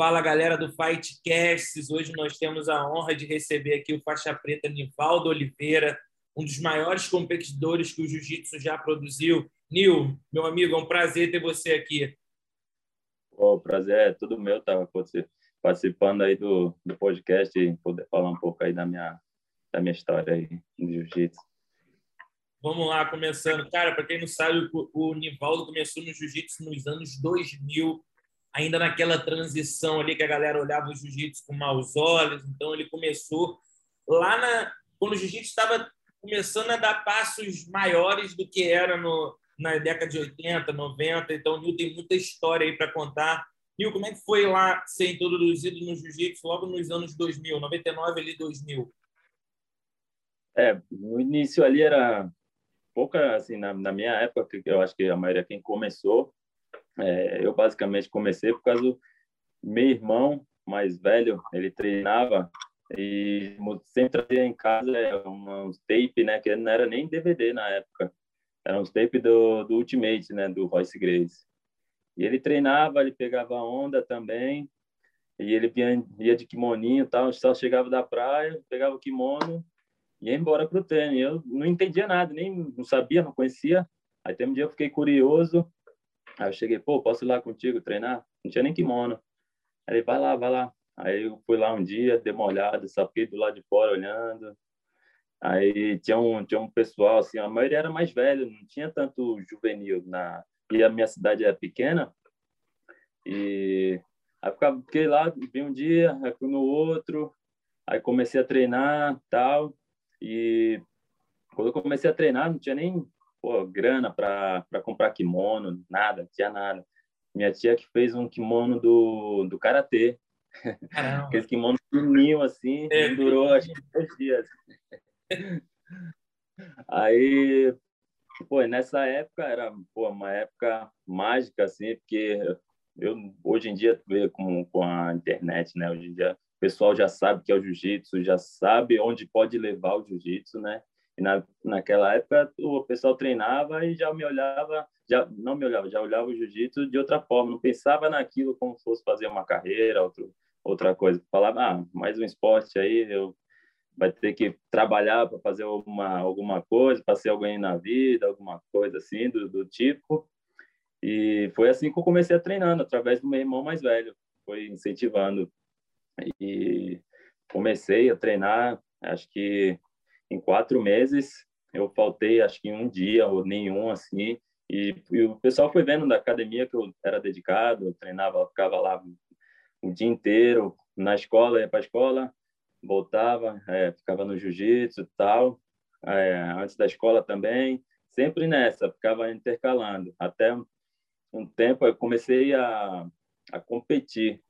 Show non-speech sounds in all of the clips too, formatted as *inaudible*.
Fala galera do Fightcasts. Hoje nós temos a honra de receber aqui o faixa preta Nivaldo Oliveira, um dos maiores competidores que o jiu-jitsu já produziu. Nil, meu amigo, é um prazer ter você aqui. O prazer é tudo meu estar participando aí do, do podcast e poder falar um pouco aí da minha, da minha história aí no jiu-jitsu. Vamos lá, começando. Cara, para quem não sabe, o Nivaldo começou no jiu-jitsu nos anos 2000, ainda naquela transição ali que a galera olhava o jiu-jitsu com maus olhos. Então, ele começou lá na, quando o jiu-jitsu estava começando a dar passos maiores do que era no, na década de 80, 90. Então, o Nil tem muita história aí para contar. Nil, como é que foi lá ser introduzido no jiu-jitsu logo nos anos 2000, 99 ali 2000? É, no início ali era pouca, assim, na, na, minha época, eu acho que a maioria quem começou, é, eu basicamente comecei por causa do meu irmão mais velho, ele treinava e sempre trazia em casa é, uns tape, né, que não era nem DVD na época, eram uns tape do, do Ultimate, né, do Royce Grace. E ele treinava, ele pegava onda também, e ele vinha, ia de kimoninho e tal, só chegava da praia, pegava o kimono ia embora para o treino. Eu não entendia nada, nem não sabia, não conhecia. Aí tem um dia eu fiquei curioso. Aí eu cheguei, pô, posso ir lá contigo treinar? Não tinha nem kimono. Aí ele, vai lá, vai lá. Aí eu fui lá um dia, dei uma olhada, do lado de fora olhando. Aí tinha um, tinha um pessoal, assim, a maioria era mais velho, não tinha tanto juvenil. Na... E a minha cidade é pequena. E aí fiquei lá, vi um dia, aí fui no outro. Aí comecei a treinar tal. E quando eu comecei a treinar, não tinha nem pô, grana para comprar kimono, nada, tinha nada. Minha tia que fez um kimono do, do karatê. Aquele kimono fininho assim, é. durou acho que dois dias. Aí, pô, nessa época era pô, uma época mágica, assim, porque eu hoje em dia com, com a internet, né? Hoje em dia o pessoal já sabe que é o jiu-jitsu, já sabe onde pode levar o jiu-jitsu, né? E na, naquela época o pessoal treinava e já me olhava, já não me olhava, já olhava o jiu-jitsu de outra forma, não pensava naquilo como se fosse fazer uma carreira, outro, outra coisa. Falava, ah, mais um esporte aí, eu vai ter que trabalhar para fazer alguma alguma coisa, para ser alguém na vida, alguma coisa assim do, do tipo. E foi assim que eu comecei a treinando, através do meu irmão mais velho, foi incentivando e comecei a treinar, acho que em quatro meses, eu faltei acho que um dia ou nenhum, assim, e, e o pessoal foi vendo da academia que eu era dedicado, eu treinava, ficava lá o dia inteiro, na escola, ia para escola, voltava, é, ficava no jiu-jitsu tal, é, antes da escola também, sempre nessa, ficava intercalando. Até um tempo eu comecei a, a competir,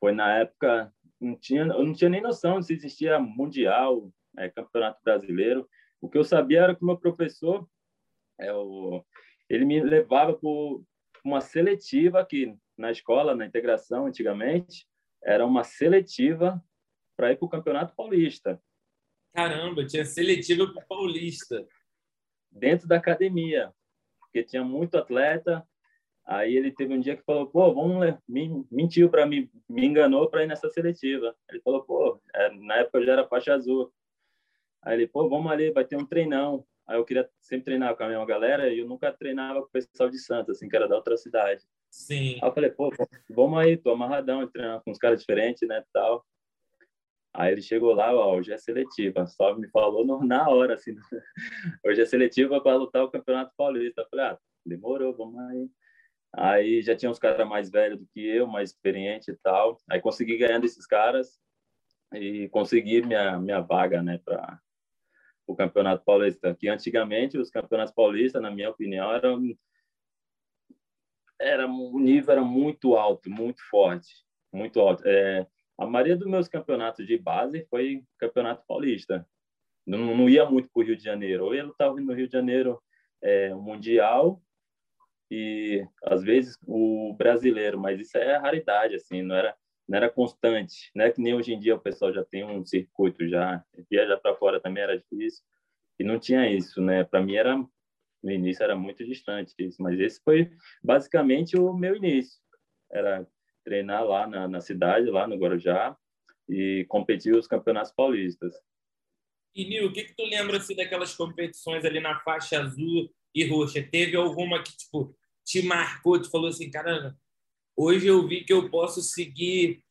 foi na época não tinha eu não tinha nem noção se existia mundial é, campeonato brasileiro. O que eu sabia era que o meu professor é o ele me levava por uma seletiva que na escola na integração antigamente. Era uma seletiva para ir para o campeonato paulista. Caramba tinha seletiva para o paulista. Dentro da academia porque tinha muito atleta. Aí ele teve um dia que falou, pô, vamos mentiu para mim, me enganou para ir nessa seletiva. Ele falou, pô, é, na época eu já era faixa azul. Aí ele, pô, vamos ali, vai ter um treinão. Aí eu queria sempre treinar com a mesma galera e eu nunca treinava com o pessoal de Santos, assim, que era da outra cidade. Sim. Aí eu falei, pô, vamos aí, tô amarradão, treinar com uns caras diferentes, né, tal. Aí ele chegou lá, ó, hoje é seletiva. Só me falou no, na hora, assim, *laughs* hoje é seletiva para lutar o Campeonato Paulista. Eu falei, ah, demorou, vamos aí. Aí já tinha uns caras mais velhos do que eu, mais experiente e tal. Aí consegui ganhar desses caras e consegui minha minha vaga, né, para o Campeonato Paulista. Que antigamente os campeonatos paulistas, na minha opinião, eram era o nível era muito alto, muito forte, muito alto. É, a maioria dos meus campeonatos de base foi campeonato paulista. Não, não ia muito para o Rio de Janeiro. Ou eu estava no Rio de Janeiro é, mundial e às vezes o brasileiro, mas isso é raridade, assim, não era não era constante, né? Que nem hoje em dia o pessoal já tem um circuito já, viajar para fora também era difícil e não tinha isso, né? Para mim era no início era muito distante isso, mas esse foi basicamente o meu início. Era treinar lá na, na cidade, lá no Guarujá, e competir os campeonatos paulistas. E, Nil, o que, que tu lembra assim, daquelas competições ali na faixa azul e roxa? Teve alguma que tipo, te marcou, te falou assim, caramba, hoje eu vi que eu posso seguir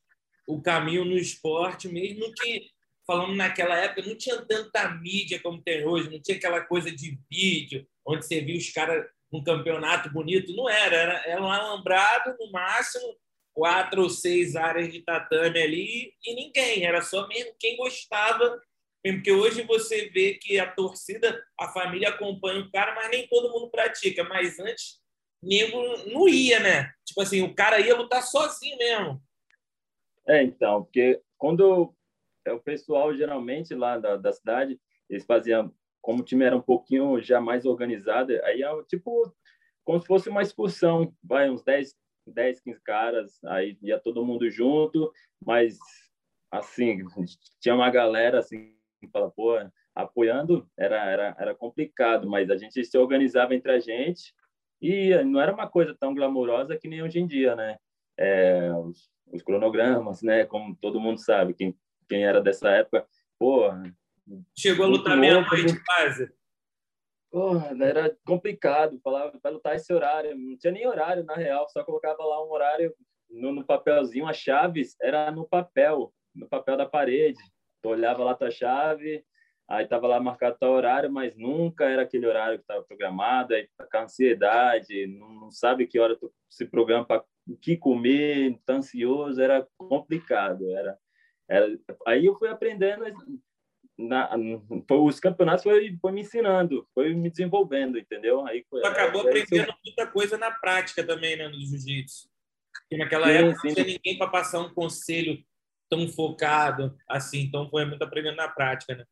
o caminho no esporte, mesmo que, falando naquela época, não tinha tanta mídia como tem hoje, não tinha aquela coisa de vídeo, onde você viu os caras num campeonato bonito, não era, era, era um alambrado, no máximo, quatro ou seis áreas de tatame ali, e ninguém, era só mesmo quem gostava porque hoje você vê que a torcida, a família acompanha o cara, mas nem todo mundo pratica. Mas antes, nego não ia, né? Tipo assim, o cara ia lutar sozinho mesmo. É, então, porque quando é, o pessoal, geralmente, lá da, da cidade, eles faziam, como o time era um pouquinho já mais organizado, aí é tipo como se fosse uma excursão, vai uns 10, 10 15 caras, aí ia todo mundo junto, mas assim, tinha uma galera assim fala, pô, apoiando era, era, era complicado, mas a gente se organizava entre a gente e não era uma coisa tão glamourosa que nem hoje em dia, né? É, os, os, cronogramas, né? Como todo mundo sabe, quem, quem era dessa época, pô... Chegou a lutar meia-noite quase. Porra, era complicado, falava para lutar esse horário, não tinha nem horário na real, só colocava lá um horário no, no papelzinho, as chaves era no papel, no papel da parede. Tu olhava lá tua chave, aí tava lá marcado tal horário, mas nunca era aquele horário que estava programado, aí tá com ansiedade, não, não, sabe que hora tu se programa para o que comer, tá ansioso, era complicado, era, era aí eu fui aprendendo na, os campeonatos foi, foi me ensinando, foi me desenvolvendo, entendeu? Aí foi, tu acabou é, aprendendo muita coisa na prática também, né, no jiu-jitsu. Naquela sim, época sim. não tinha ninguém para passar um conselho tão focado assim. Então, foi muito aprendendo na prática, né?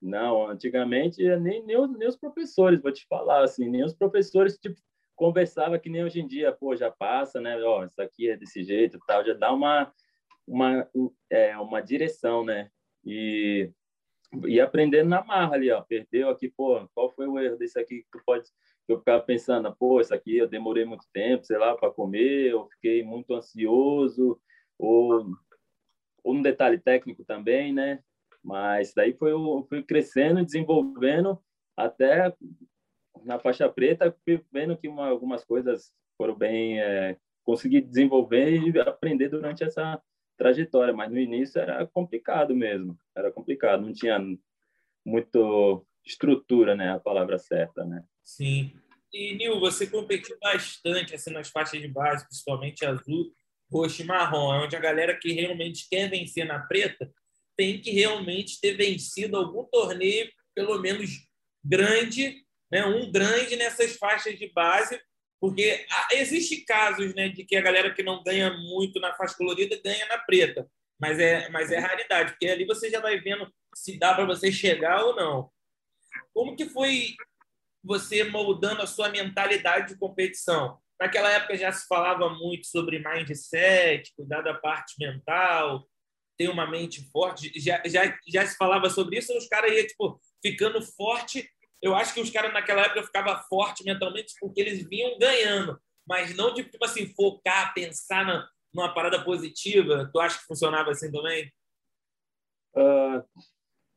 Não, antigamente nem, nem, os, nem os professores, vou te falar, assim, nem os professores, tipo, conversava que nem hoje em dia, pô, já passa, né? Ó, isso aqui é desse jeito tal, já dá uma, uma, é, uma direção, né? E, e aprendendo na marra ali, ó, perdeu aqui, pô, qual foi o erro desse aqui que tu pode eu ficava pensando, pô, isso aqui eu demorei muito tempo, sei lá, para comer, eu fiquei muito ansioso, ou um detalhe técnico também, né? Mas daí foi eu fui crescendo, desenvolvendo até na faixa preta, vendo que uma, algumas coisas foram bem é, consegui desenvolver e aprender durante essa trajetória, mas no início era complicado mesmo, era complicado, não tinha muito estrutura, né, a palavra certa, né? Sim. E Nil, você competiu bastante assim nas faixas de base, principalmente azul roxo e marrom, é onde a galera que realmente quer vencer na preta tem que realmente ter vencido algum torneio, pelo menos grande, né, um grande nessas faixas de base, porque existe casos né, de que a galera que não ganha muito na faixa colorida ganha na preta, mas é, mas é raridade, porque ali você já vai vendo se dá para você chegar ou não. Como que foi você moldando a sua mentalidade de competição? Naquela época já se falava muito sobre mindset, cuidar da parte mental, ter uma mente forte. Já, já, já se falava sobre isso, os caras iam tipo, ficando forte. Eu acho que os caras naquela época ficavam forte mentalmente porque eles vinham ganhando, mas não de tipo assim, focar, pensar na, numa parada positiva. Tu acha que funcionava assim também? Uh, ah,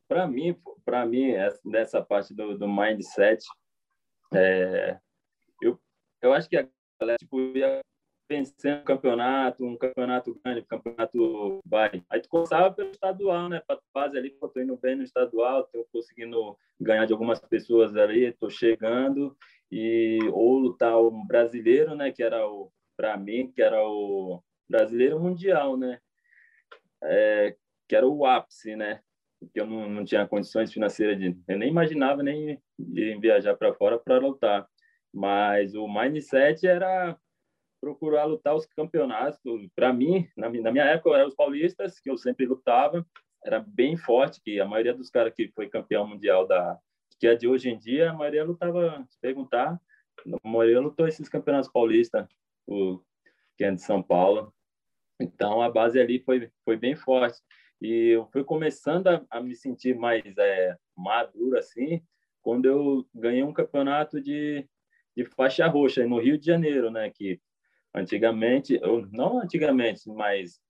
para mim, para mim, nessa parte do, do mindset, é, eu, eu acho que a galera tipo, ia vencendo um campeonato, um campeonato grande, um campeonato vai. Aí tu começava pelo estadual, né? Para fase ali, pô, tô indo bem no estadual, tô conseguindo ganhar de algumas pessoas ali, tô chegando e ou lutar o brasileiro, né? Que era o para mim, que era o brasileiro mundial, né? É, que era o ápice, né? Que eu não, não tinha condições financeiras de, eu nem imaginava nem ir viajar para fora para lutar. Mas o mindset era procurar lutar os campeonatos. Para mim, na minha época, eram os paulistas, que eu sempre lutava. Era bem forte, que a maioria dos caras que foi campeão mundial da que é de hoje em dia, a maioria lutava, se perguntar, a maioria lutou esses campeonatos paulistas, o que é de São Paulo. Então, a base ali foi, foi bem forte. E eu fui começando a, a me sentir mais é, maduro, assim, quando eu ganhei um campeonato de de faixa roxa no Rio de Janeiro, né? Que antigamente, não antigamente, mas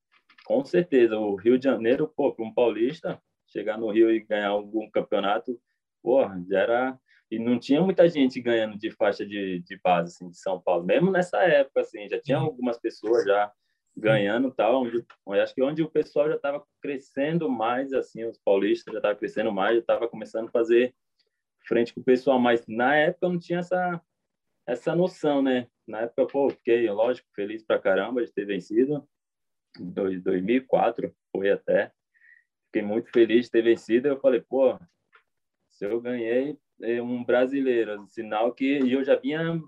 com certeza, o Rio de Janeiro, pô, para um paulista, chegar no Rio e ganhar algum campeonato, porra, já era e não tinha muita gente ganhando de faixa de, de base assim, de São Paulo, mesmo nessa época assim, já tinha algumas pessoas já ganhando tal, onde, acho que onde o pessoal já estava crescendo mais assim, os paulistas já estavam crescendo mais, já estava começando a fazer frente com o pessoal, mas na época não tinha essa essa noção, né? Na época, pô, fiquei, lógico, feliz pra caramba de ter vencido. Em 2004 foi até. Fiquei muito feliz de ter vencido. Eu falei, pô, se eu ganhei é um brasileiro, sinal que eu já vinha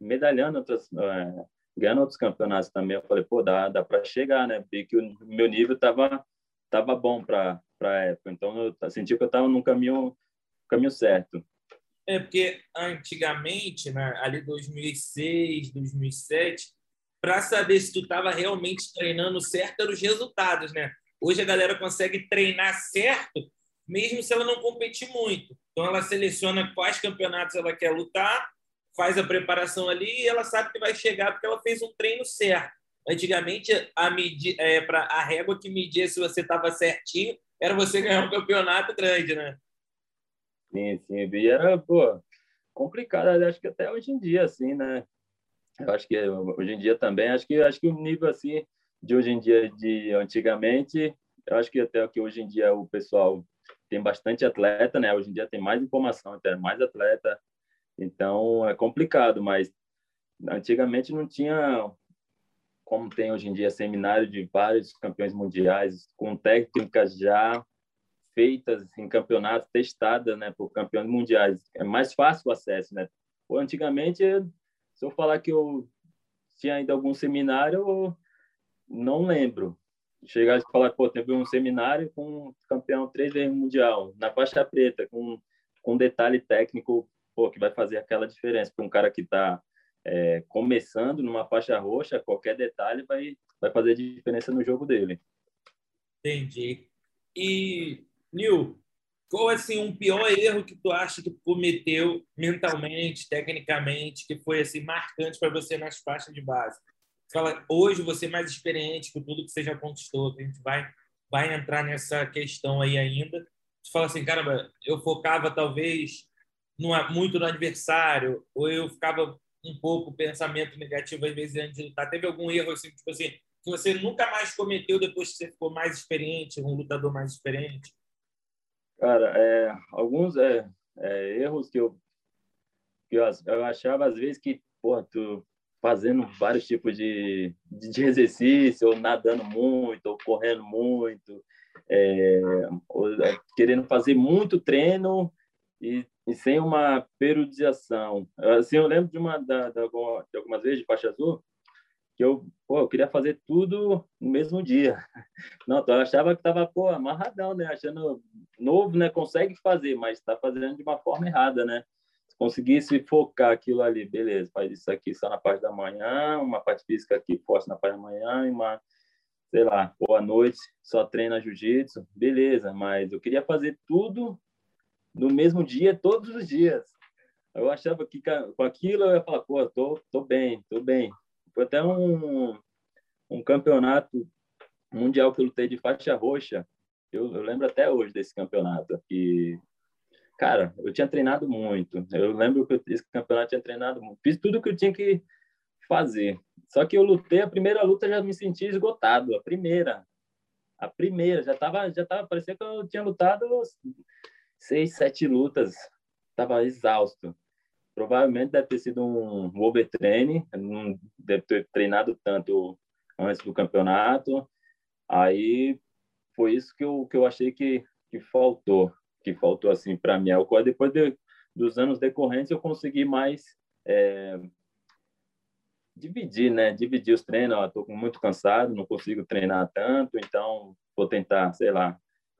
medalhando outras, é, ganhando outros campeonatos também. Eu falei, pô, dá, dá para chegar, né? Vi que o meu nível tava tava bom para para época. Então eu senti que eu tava no caminho caminho certo. É porque antigamente, né, ali 2006, 2007, para saber se tu estava realmente treinando certo eram os resultados, né? Hoje a galera consegue treinar certo, mesmo se ela não competir muito. Então ela seleciona quais campeonatos ela quer lutar, faz a preparação ali e ela sabe que vai chegar porque ela fez um treino certo. Antigamente a medi é, a régua que media se você estava certinho era você ganhar um campeonato grande, né? Sim, sim. E era, pô, complicado, acho que até hoje em dia, assim, né? Eu acho que hoje em dia também, acho que acho que o nível assim de hoje em dia de antigamente, eu acho que até que hoje em dia o pessoal tem bastante atleta, né? Hoje em dia tem mais informação, tem mais atleta, então é complicado, mas antigamente não tinha como tem hoje em dia seminário de vários campeões mundiais com técnicas já feitas em campeonatos, testadas né, por campeões mundiais. É mais fácil o acesso. Né? Pô, antigamente, se eu falar que eu tinha ainda algum seminário, eu não lembro. Chegar e falar, pô, teve um seminário com um campeão três vezes mundial, na faixa preta, com, com detalhe técnico pô, que vai fazer aquela diferença para um cara que está é, começando numa faixa roxa, qualquer detalhe vai, vai fazer diferença no jogo dele. Entendi. E Nil, qual é assim um pior erro que tu acha que cometeu mentalmente, tecnicamente, que foi assim marcante para você nas faixas de base? Fala, hoje você é mais experiente com tudo que você já conquistou, a gente vai vai entrar nessa questão aí ainda. Você fala assim, caramba, eu focava talvez no, muito no adversário, ou eu ficava um pouco pensamento negativo às vezes antes de lutar. Teve algum erro assim, tipo assim, que você nunca mais cometeu depois que você ficou mais experiente, um lutador mais experiente? Cara, é, alguns é, é, erros que eu, que eu, eu achava às vezes que, pô, tu fazendo vários tipos de, de exercício, ou nadando muito, ou correndo muito, é, ou, é, querendo fazer muito treino e, e, sem uma periodização. Assim, eu lembro de uma da, da, de algumas vezes de faixa azul, que eu, pô, eu queria fazer tudo no mesmo dia. *laughs* Não, eu achava que estava, pô, amarradão, né? Achando novo, né? Consegue fazer, mas está fazendo de uma forma errada, né? Se conseguisse focar aquilo ali, beleza, faz isso aqui só na parte da manhã, uma parte física aqui forte na parte da manhã e uma, sei lá, boa noite, só treina jiu-jitsu, beleza, mas eu queria fazer tudo no mesmo dia, todos os dias. Eu achava que com aquilo eu ia falar, pô, tô, tô bem, tô bem, foi até um, um campeonato mundial que eu lutei de faixa roxa. Eu, eu lembro até hoje desse campeonato. Que, cara, eu tinha treinado muito. Eu lembro que esse campeonato tinha treinado muito. Fiz tudo que eu tinha que fazer. Só que eu lutei, a primeira luta já me senti esgotado. A primeira. A primeira. Já tava, já tava, parecia que eu tinha lutado seis, sete lutas. Tava exausto provavelmente deve ter sido um overtraining, não deve ter treinado tanto antes do campeonato. Aí foi isso que eu, que eu achei que, que faltou, que faltou assim para mim. Depois de, dos anos decorrentes eu consegui mais é, dividir, né? Dividir os treinos. Estou muito cansado, não consigo treinar tanto, então vou tentar, sei lá,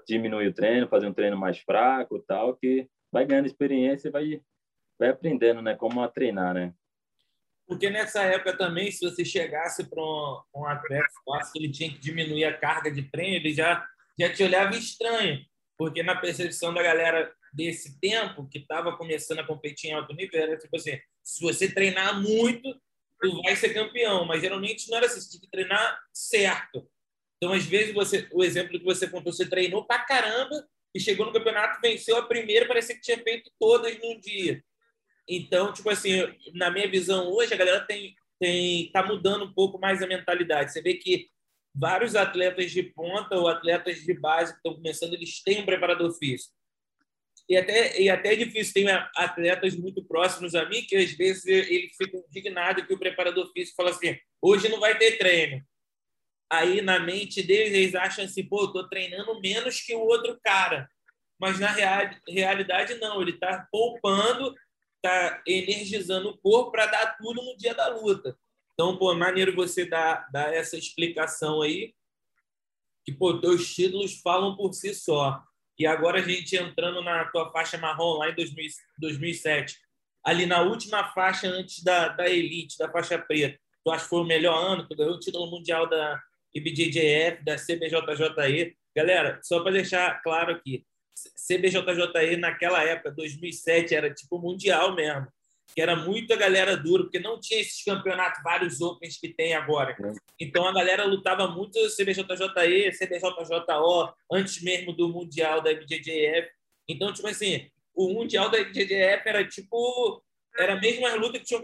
diminuir o treino, fazer um treino mais fraco, tal, que vai ganhando experiência e vai vai aprendendo, né, como a treinar, né? Porque nessa época também, se você chegasse para um, um atleta que ele tinha que diminuir a carga de treino, ele já, já te olhava estranho. Porque na percepção da galera desse tempo, que estava começando a competir em alto nível, era tipo assim, se você treinar muito, tu vai ser campeão. Mas geralmente não era assim, você tinha que treinar certo. Então, às vezes, você, o exemplo que você contou, você treinou pra caramba e chegou no campeonato, venceu a primeira, parecia que tinha feito todas num dia. Então, tipo assim, na minha visão hoje, a galera tem tem tá mudando um pouco mais a mentalidade. Você vê que vários atletas de ponta ou atletas de base que estão começando, eles têm um preparador físico. E até, e até é difícil, tem atletas muito próximos a mim que às vezes eles ficam indignados que o preparador físico fala assim: hoje não vai ter treino. Aí na mente deles, eles acham assim: pô, eu tô treinando menos que o outro cara. Mas na real, realidade, não, ele está poupando, está energizando o corpo para dar tudo no dia da luta. Então, pô, maneiro você dar, dar essa explicação aí, que, pô, teus títulos falam por si só. E agora a gente entrando na tua faixa marrom lá em 2000, 2007, ali na última faixa antes da, da elite, da faixa preta, tu acha que foi o melhor ano? Tu ganhou o título mundial da IBJJF, da CBJJE. Galera, só para deixar claro aqui, CBJJE naquela época, 2007, era tipo mundial mesmo que era muita galera dura, porque não tinha esses campeonatos, vários Opens que tem agora. Então a galera lutava muito CBJJE, CBJJO, antes mesmo do Mundial da IBJJF. Então, tipo assim, o Mundial da IBJJF era tipo. Era a mesma luta que tinha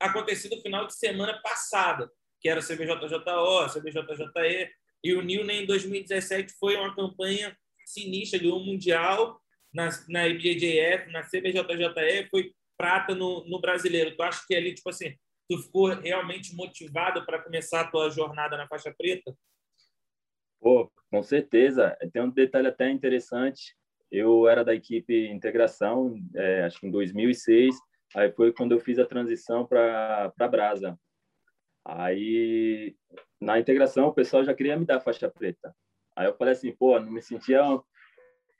acontecido no final de semana passada, que era CBJJO, CBJJE. E o Nilne, em 2017, foi uma campanha sinistra de um Mundial na, na IBJJF, na CBJJE, foi prata no, no brasileiro. Tu acha que ali, tipo assim, tu ficou realmente motivado para começar a tua jornada na faixa preta? Pô, com certeza. Tem um detalhe até interessante. Eu era da equipe integração, é, acho que em 2006. Aí foi quando eu fiz a transição para Brasa. Aí, na integração, o pessoal já queria me dar faixa preta. Aí eu falei assim, pô, não me sentia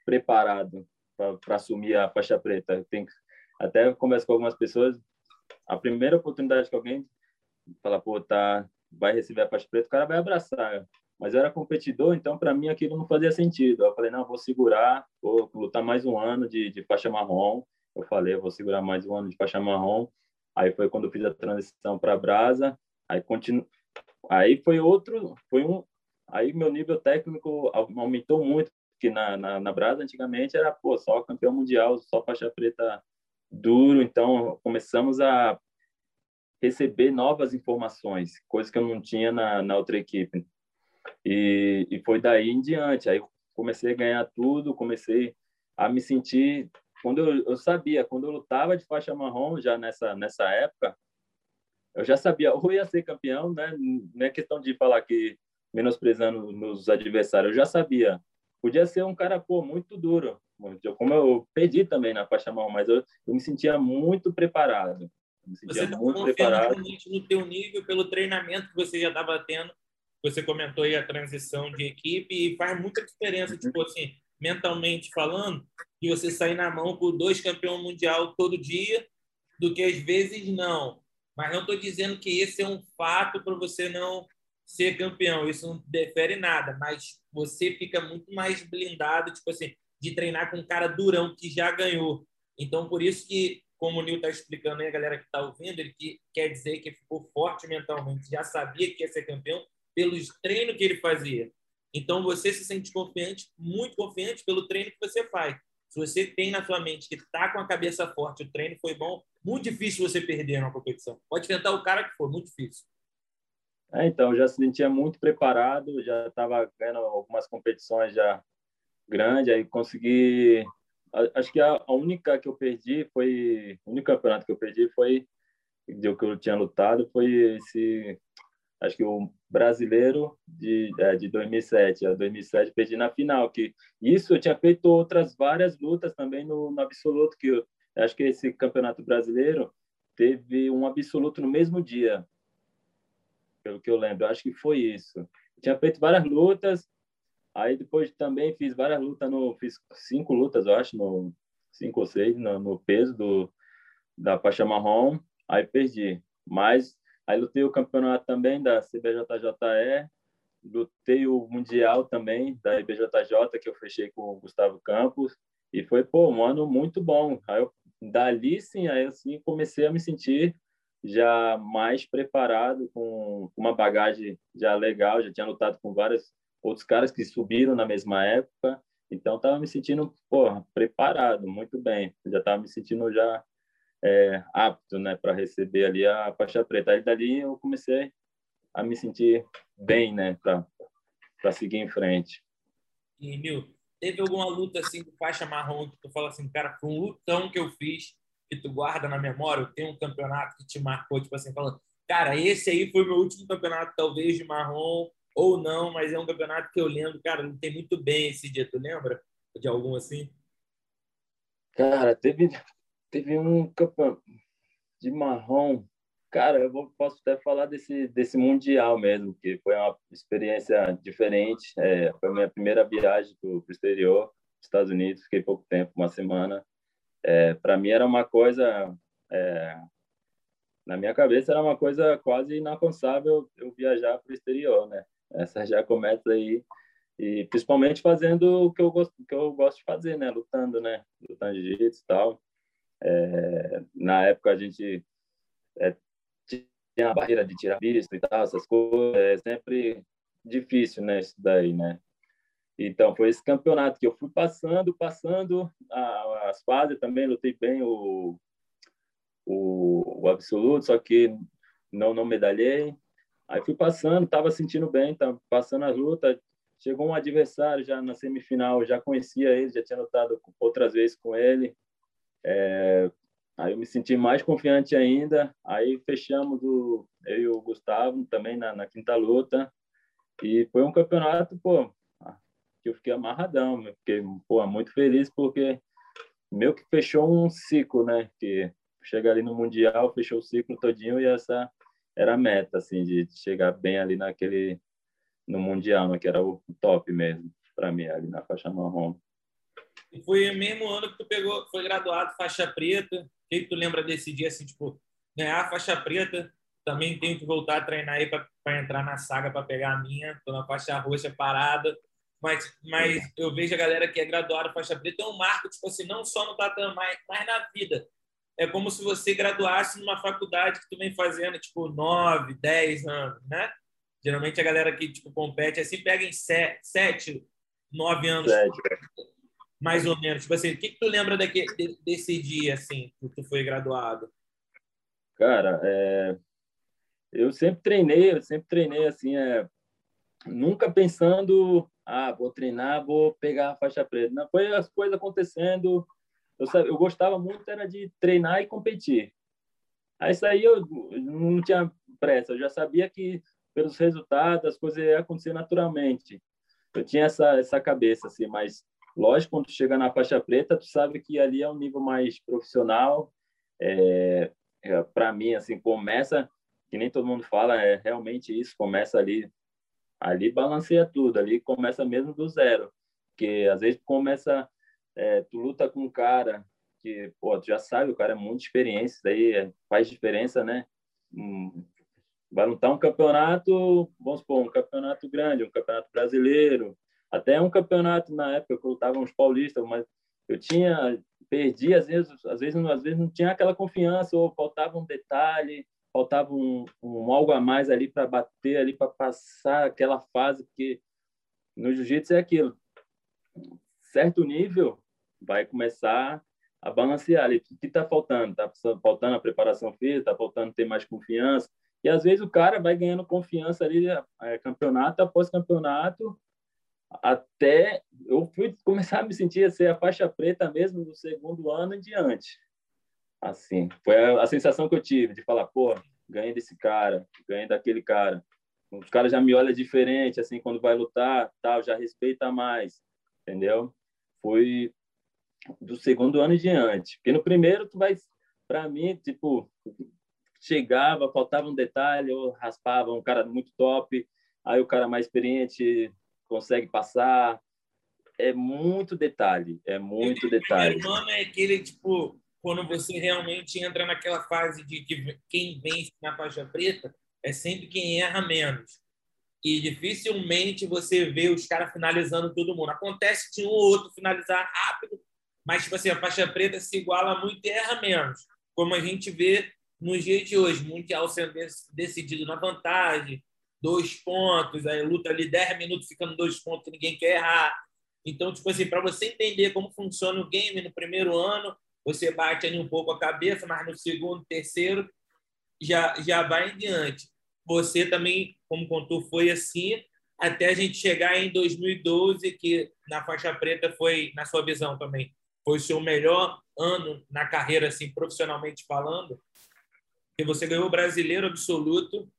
preparado para assumir a faixa preta. Tem, até converso com algumas pessoas, a primeira oportunidade que alguém fala, pô, tá, vai receber a faixa preta, o cara vai abraçar. Mas eu era competidor, então para mim aquilo não fazia sentido. Eu falei, não, vou segurar, vou lutar mais um ano de, de faixa marrom. Eu falei, vou segurar mais um ano de faixa marrom. Aí foi quando eu fiz a transição para brasa. Aí continu... aí foi outro, foi um, aí meu nível técnico aumentou muito, porque na, na, na brasa antigamente era pô, só campeão mundial, só faixa preta duro, então começamos a receber novas informações, coisas que eu não tinha na, na outra equipe. E, e foi daí em diante. Aí comecei a ganhar tudo, comecei a me sentir. Quando eu, eu sabia, quando eu lutava de faixa marrom, já nessa, nessa época, eu já sabia, ou ia ser campeão, né? Não é questão de falar que menosprezando meus adversários, eu já sabia. Podia ser um cara, pô, muito duro, como eu perdi também na faixa marrom, mas eu, eu me sentia muito preparado. Me sentia você tá muito preparado. no teu nível pelo treinamento que você já estava tendo. Você comentou aí a transição de equipe e faz muita diferença, tipo assim, mentalmente falando, que você sair na mão com dois campeões mundial todo dia, do que às vezes não. Mas não estou dizendo que esse é um fato para você não ser campeão. Isso não defere nada, mas você fica muito mais blindado, tipo assim, de treinar com um cara durão que já ganhou. Então, por isso que, como o Nil está explicando aí, a galera que está ouvindo, ele que quer dizer que ficou forte mentalmente, já sabia que ia ser campeão pelos treinos que ele fazia. Então, você se sente confiante, muito confiante pelo treino que você faz. Se você tem na sua mente que está com a cabeça forte, o treino foi bom, muito difícil você perder na competição. Pode tentar o cara que for, muito difícil. É, então, já se sentia muito preparado, já estava ganhando algumas competições já grande, aí consegui. Acho que a, única que eu perdi foi. O único campeonato que eu perdi foi. De que eu tinha lutado foi esse. Acho que o brasileiro de, é, de 2007. A 2007 perdi na final. que Isso eu tinha feito outras várias lutas também no, no absoluto. que eu, Acho que esse campeonato brasileiro teve um absoluto no mesmo dia. Pelo que eu lembro. Acho que foi isso. Eu tinha feito várias lutas Aí depois também fiz várias lutas no fiz cinco lutas, eu acho, no cinco ou seis no, no peso do da faixa marrom, aí perdi. Mas aí lutei o campeonato também da CBJJE, lutei o mundial também da IBJJ que eu fechei com o Gustavo Campos e foi pô, um ano muito bom. Aí eu, dali sim, aí assim comecei a me sentir já mais preparado, com uma bagagem já legal, já tinha lutado com vários outros caras que subiram na mesma época, então estava me sentindo porra, preparado, muito bem, já estava me sentindo já é, apto né, para receber ali a faixa preta. Aí dali eu comecei a me sentir bem né, para seguir em frente. E, Mil, teve alguma luta assim de faixa marrom que tu fala assim, cara, foi um lutão que eu fiz que tu guarda na memória? Tem um campeonato que te marcou, tipo assim, falando, cara, esse aí foi meu último campeonato, talvez de marrom ou não, mas é um campeonato que eu lembro, cara, lutei muito bem esse dia, tu lembra de algum assim? Cara, teve, teve um campeonato de marrom, cara, eu vou, posso até falar desse, desse mundial mesmo, que foi uma experiência diferente, é, foi a minha primeira viagem para o exterior, Estados Unidos, fiquei pouco tempo, uma semana, é, para mim era uma coisa é, na minha cabeça era uma coisa quase inalcançável eu viajar para o exterior, né? Essa já começa aí e principalmente fazendo o que eu gosto que eu gosto de fazer, né? Lutando, né? Lutando de jiu e tal. É, na época a gente é, tinha a barreira de tirar visto e tal, essas coisas. É sempre difícil, né? Isso daí, né? Então foi esse campeonato que eu fui passando, passando as fases também lutei bem o o, o absoluto, só que não não medalhei. Aí fui passando, estava sentindo bem, tava passando as lutas. Chegou um adversário já na semifinal, já conhecia ele, já tinha lutado outras vezes com ele. É, aí eu me senti mais confiante ainda. Aí fechamos o, eu e o Gustavo também na, na quinta luta. E foi um campeonato, pô, que eu fiquei amarradão, fiquei pô, muito feliz porque meio que fechou um ciclo, né? Que chegar ali no mundial, fechou o ciclo todinho e essa era a meta, assim, de chegar bem ali naquele, no Mundial, né, que era o top mesmo, para mim, ali na faixa marrom. E foi o mesmo ano que tu pegou, foi graduado faixa preta. O que tu lembra desse dia, assim, tipo, ganhar faixa preta? Também tenho que voltar a treinar aí para entrar na saga para pegar a minha. Tô na faixa roxa parada. Mas, mas eu vejo a galera que é graduada faixa preta é um marco, tipo assim, não só no tatame, mas, mas na vida é como se você graduasse numa faculdade que tu vem fazendo, tipo, nove, dez anos, né? Geralmente a galera que tipo, compete assim pega em sete, sete nove anos, sete. mais ou menos. Tipo assim, o que, que tu lembra daqui, desse dia, assim, que tu foi graduado? Cara, é... eu sempre treinei, eu sempre treinei, assim, é... nunca pensando, ah, vou treinar, vou pegar a faixa preta. Não, foi as coisas acontecendo, eu, eu gostava muito era de treinar e competir. Aí isso aí eu não tinha pressa, eu já sabia que pelos resultados as coisas iam acontecer naturalmente. Eu tinha essa essa cabeça assim, mas lógico quando tu chega na faixa preta, tu sabe que ali é um nível mais profissional. É, é para mim assim, começa que nem todo mundo fala, é realmente isso, começa ali ali balanceia tudo, ali começa mesmo do zero, porque às vezes começa é, tu luta com um cara que, pô, tu já sabe, o cara é muito experiente, daí é, faz diferença, né? Hum, vai lutar um campeonato, vamos supor, um campeonato grande, um campeonato brasileiro, até um campeonato na época que eu lutava uns paulistas, mas eu tinha perdi às vezes, às vezes, às vezes não tinha aquela confiança ou faltava um detalhe, faltava um, um algo a mais ali para bater ali para passar aquela fase que no jiu-jitsu é aquilo. Certo nível, vai começar a balancear ali. O que está faltando? Está faltando a preparação física, está faltando ter mais confiança. E às vezes o cara vai ganhando confiança ali, é, campeonato após campeonato, até eu fui começar a me sentir a ser a faixa preta mesmo do segundo ano em diante. Assim, foi a, a sensação que eu tive de falar, pô, ganhei desse cara, ganhei daquele cara. Os caras já me olham diferente, assim, quando vai lutar, tal, já respeita mais, entendeu? Foi do segundo ano em diante. Porque no primeiro, tu vai, para mim, tipo, chegava, faltava um detalhe, ou raspava um cara muito top, aí o cara mais experiente consegue passar. É muito detalhe, é muito detalhe. O ano é aquele, tipo, quando você realmente entra naquela fase de que quem vence na faixa preta é sempre quem erra menos. E dificilmente você vê os caras finalizando todo mundo. Acontece de um ou outro finalizar rápido, mas tipo assim, a faixa preta se iguala muito e erra menos, como a gente vê nos dias de hoje, Mundial sendo decidido na vantagem, dois pontos, aí luta ali 10 minutos ficando dois pontos, ninguém quer errar. Então, tipo assim, para você entender como funciona o game no primeiro ano, você bate ali um pouco a cabeça, mas no segundo, terceiro, já, já vai em diante. Você também, como contou, foi assim, até a gente chegar em 2012, que na faixa preta foi, na sua visão também, foi o seu melhor ano na carreira, assim, profissionalmente falando, que você ganhou o brasileiro absoluto.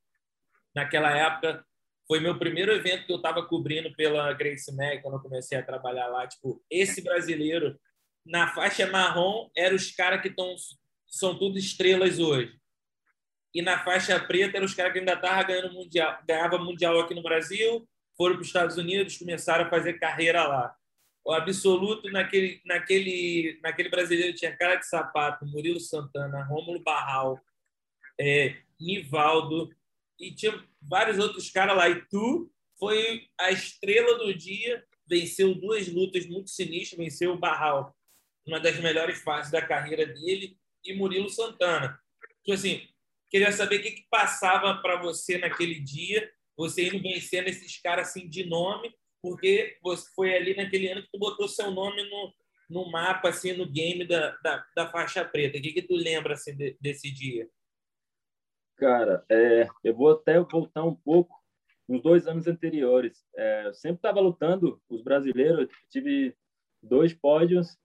Naquela época, foi meu primeiro evento que eu estava cobrindo pela Grace Mag, quando eu comecei a trabalhar lá. Tipo, esse brasileiro, na faixa marrom, eram os caras que estão são tudo estrelas hoje. E na faixa preta, eram os caras que ainda estavam ganhando mundial, ganhava mundial aqui no Brasil, foram para os Estados Unidos, começaram a fazer carreira lá. O absoluto naquele, naquele, naquele brasileiro tinha cara de sapato, Murilo Santana, Rômulo Barral, é, Nivaldo, e tinha vários outros caras lá. E tu foi a estrela do dia, venceu duas lutas muito sinistras, venceu o Barral, uma das melhores fases da carreira dele, e Murilo Santana. Tipo assim, queria saber o que, que passava para você naquele dia, você indo vencendo esses caras assim de nome, porque você foi ali naquele ano que tu botou seu nome no, no mapa, assim, no game da, da, da faixa preta. O que, que tu lembra assim, de, desse dia? Cara, é, eu vou até voltar um pouco nos dois anos anteriores. É, eu sempre estava lutando os brasileiros, tive dois pódios,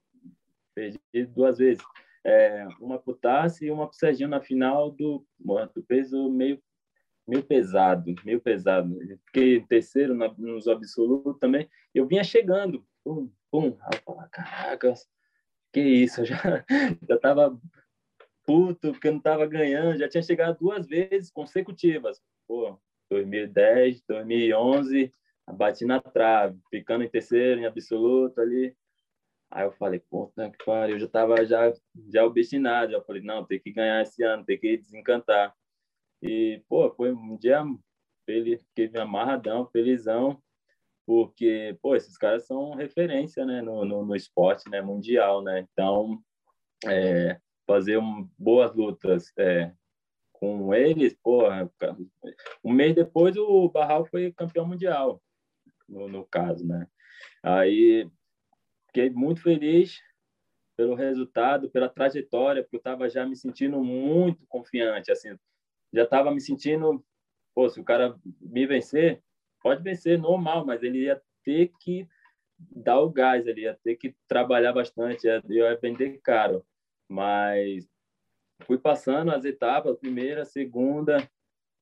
perdi duas vezes. É, uma pro Tassi e uma pro Serginho na final do, do peso meio, meio pesado, meio pesado. Fiquei terceiro na, nos absolutos também. Eu vinha chegando, pum, pum. Aí eu falava, caraca, que isso, eu *laughs* já, já tava puto porque eu não estava ganhando, já tinha chegado duas vezes consecutivas. Pô, 2010, 2011, bati na trave, ficando em terceiro, em absoluto ali. Aí eu falei, puta que pariu, eu já estava já, já obstinado, já falei, não, tem que ganhar esse ano, tem que desencantar. E, pô, foi um dia feliz, fiquei amarradão, felizão, porque, pô, esses caras são referência, né, no, no, no esporte, né, mundial, né, então, é, fazer um, boas lutas é, com eles, porra, um mês depois o Barral foi campeão mundial, no, no caso, né? Aí fiquei muito feliz pelo resultado, pela trajetória, porque eu estava já me sentindo muito confiante, assim, já estava me sentindo, pô, se o cara me vencer, pode vencer normal, mas ele ia ter que dar o gás, ele ia ter que trabalhar bastante, ia, ia vender caro mas fui passando as etapas, primeira, segunda,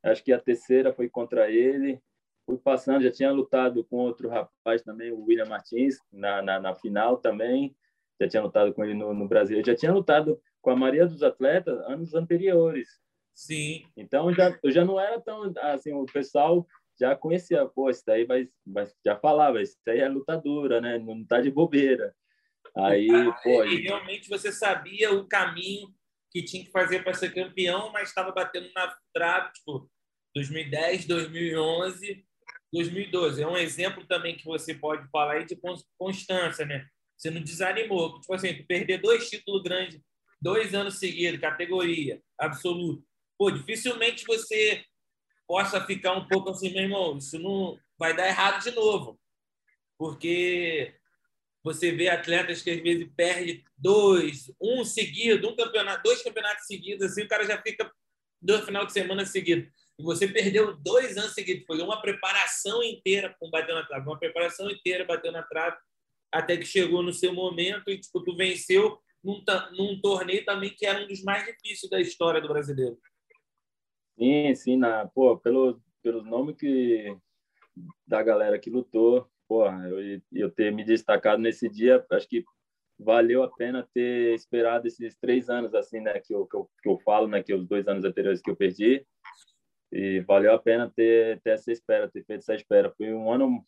acho que a terceira foi contra ele. Fui passando, já tinha lutado com outro rapaz também, o William Martins, na, na, na final também. Já tinha lutado com ele no, no Brasil. Já tinha lutado com a maioria dos atletas anos anteriores. Sim. Então já eu já não era tão assim, o pessoal já conhecia, pô, isso daí vai, vai já falava, isso aí é lutadora, né? Não tá de bobeira. Aí, pô, e realmente você sabia o caminho que tinha que fazer para ser campeão, mas estava batendo na trave, tipo, 2010, 2011, 2012. É um exemplo também que você pode falar aí de constância, né? Você não desanimou. Tipo assim, perder dois títulos grandes, dois anos seguidos, categoria, absoluto. Pô, dificilmente você possa ficar um pouco assim, meu irmão, isso não vai dar errado de novo. Porque você vê atletas que às vezes perde dois, um seguido, um campeonato, dois campeonatos seguidos, assim o cara já fica do final de semana seguido. E você perdeu dois anos seguidos. Foi uma preparação inteira com bater na trave, uma preparação inteira batendo na trave, até que chegou no seu momento e tipo, tu venceu num, num torneio também que era um dos mais difíceis da história do brasileiro. Sim, sim, na, pô, pelo, pelos nomes que da galera que lutou, porra, eu, eu ter me destacado nesse dia, acho que valeu a pena ter esperado esses três anos, assim, né, que eu, que eu, que eu falo, né, que os dois anos anteriores que eu perdi, e valeu a pena ter, ter essa espera, ter feito essa espera. Foi um ano,